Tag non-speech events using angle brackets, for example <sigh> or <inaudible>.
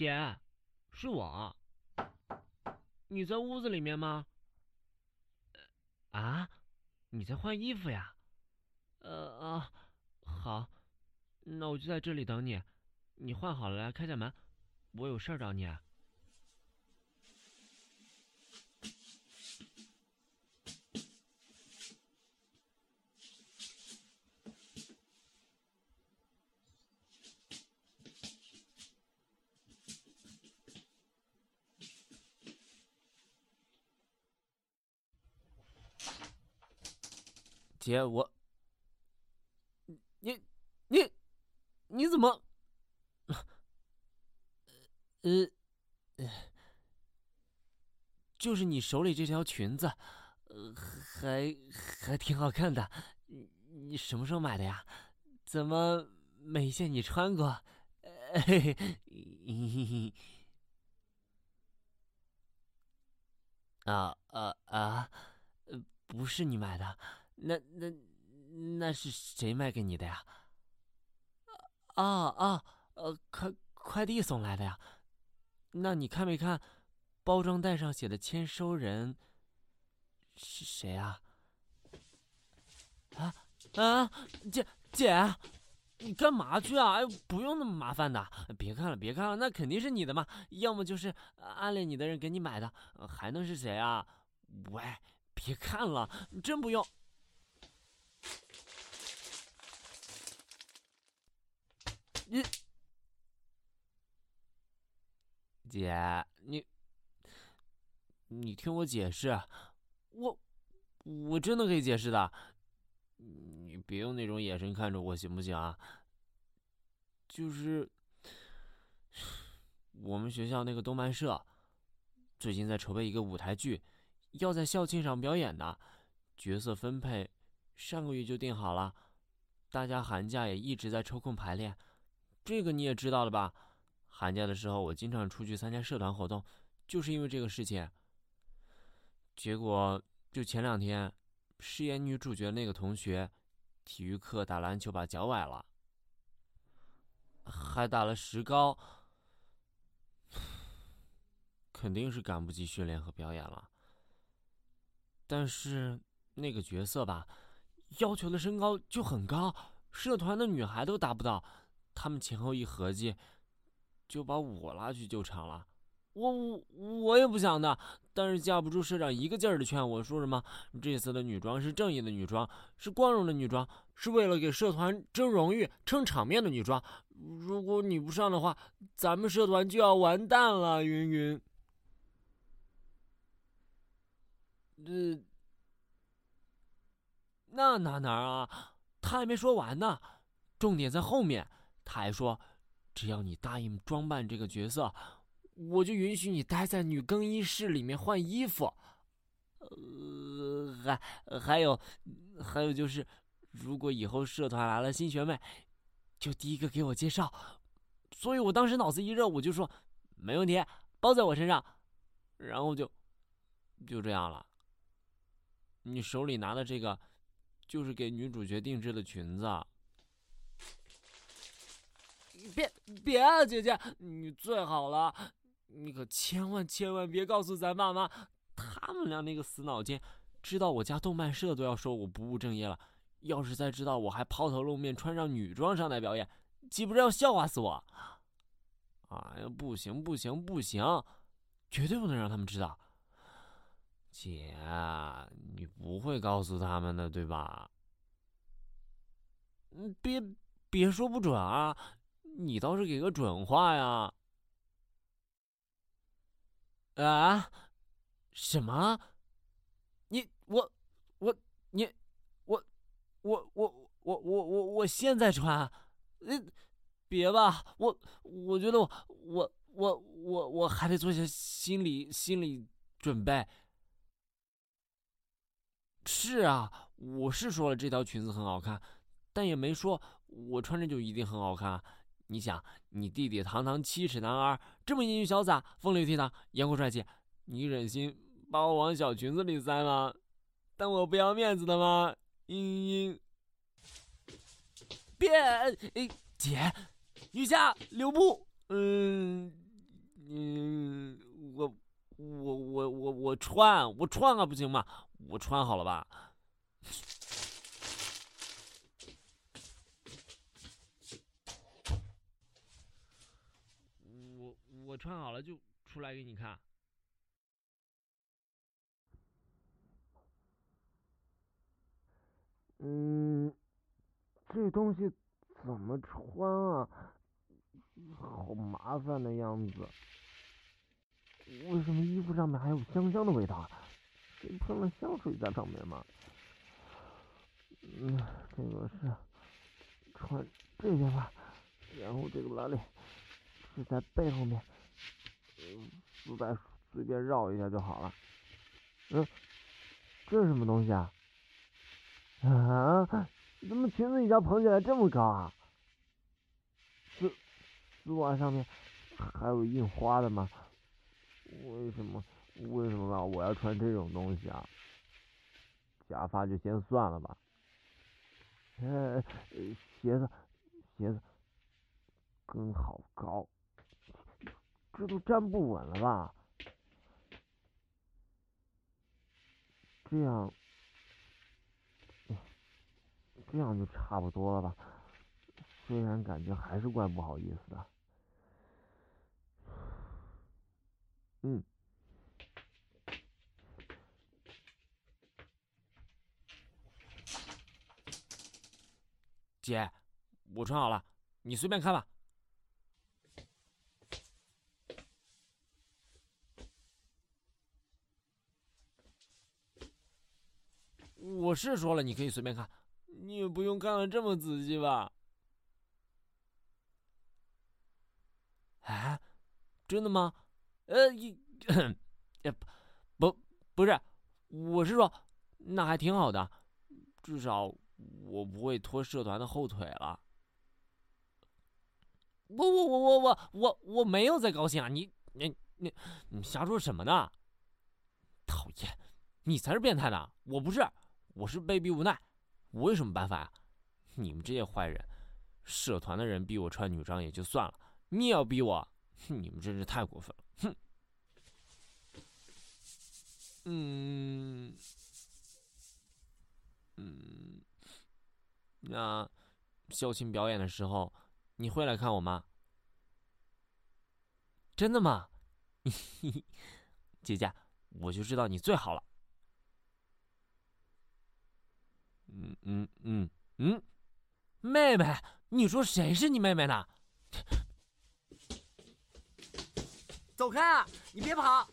姐，是我。你在屋子里面吗？啊，你在换衣服呀？呃啊，好，那我就在这里等你。你换好了来开下门，我有事儿找你。姐，我，你，你，你怎么？呃，就是你手里这条裙子，呃，还还挺好看的。你什么时候买的呀？怎么没见你穿过？嘿 <laughs> 嘿啊啊啊！不是你买的。那那那是谁卖给你的呀？啊啊呃，快快递送来的呀。那你看没看包装袋上写的签收人是谁啊？啊啊，姐姐，你干嘛去啊？哎，不用那么麻烦的，别看了别看了，那肯定是你的嘛，要么就是暗恋你的人给你买的，还能是谁啊？喂，别看了，真不用。你，姐，你，你听我解释，我，我真的可以解释的，你别用那种眼神看着我，行不行啊？就是，我们学校那个动漫社，最近在筹备一个舞台剧，要在校庆上表演的，角色分配，上个月就定好了，大家寒假也一直在抽空排练。这个你也知道了吧？寒假的时候，我经常出去参加社团活动，就是因为这个事情。结果就前两天，饰演女主角那个同学，体育课打篮球把脚崴了，还打了石膏，肯定是赶不及训练和表演了。但是那个角色吧，要求的身高就很高，社团的女孩都达不到。他们前后一合计，就把我拉去救场了。我我我也不想的，但是架不住社长一个劲儿的劝我说什么：“这次的女装是正义的女装，是光荣的女装，是为了给社团争荣誉、撑场面的女装。如果你不上的话，咱们社团就要完蛋了。”云云，呃，那哪哪啊？他还没说完呢，重点在后面。他还说：“只要你答应装扮这个角色，我就允许你待在女更衣室里面换衣服。呃，还还有，还有就是，如果以后社团来了新学妹，就第一个给我介绍。所以我当时脑子一热，我就说没问题，包在我身上。然后就就这样了。你手里拿的这个，就是给女主角定制的裙子。”别别啊，姐姐，你最好了，你可千万千万别告诉咱爸妈，他们俩那个死脑筋，知道我家动漫社都要说我不务正业了。要是再知道我还抛头露面穿上女装上台表演，岂不是要笑话死我？哎呀，不行不行不行，绝对不能让他们知道。姐，你不会告诉他们的对吧？嗯，别别说不准啊。你倒是给个准话呀！啊？什么？你我我你我我我我我我我现在穿？呃，别吧，我我觉得我我我我我还得做些心理心理准备。是啊，我是说了这条裙子很好看，但也没说我穿着就一定很好看。你想，你弟弟堂堂七尺男儿，这么英俊潇洒、风流倜傥、阳光帅气，你忍心把我往小裙子里塞吗？当我不要面子的吗？嘤嘤，别，哎，姐，女侠，留步，嗯，嗯，我我我我我穿我穿啊，不行吗？我穿好了吧？我穿好了就出来给你看。嗯，这东西怎么穿啊？好麻烦的样子。为什么衣服上面还有香香的味道啊？谁喷了香水在上面吗？嗯，这个是穿这件吧，然后这个拉链是在背后面，丝带随便绕一下就好了。嗯，这是什么东西啊？啊，怎么裙子一下蓬起来这么高啊？丝丝袜上面还有印花的吗？为什么？为什么我要穿这种东西啊？假发就先算了吧。呃，鞋子，鞋子跟好高，这都站不稳了吧？这样，这样就差不多了吧？虽然感觉还是怪不好意思的。嗯，姐，我穿好了，你随便看吧。我是说了，你可以随便看，你也不用看的这么仔细吧？哎，真的吗？呃，一，也不不是，我是说，那还挺好的，至少我不会拖社团的后腿了。我我我我我我我没有在高兴啊！你你你你瞎说什么呢？讨厌，你才是变态呢！我不是，我是被逼无奈。我有什么办法呀？你们这些坏人，社团的人逼我穿女装也就算了，你也要逼我，你们真是太过分了！哼。嗯，嗯，那校庆表演的时候，你会来看我吗？真的吗？<laughs> 姐姐，我就知道你最好了。嗯嗯嗯嗯，妹妹，你说谁是你妹妹呢？走开啊！你别跑！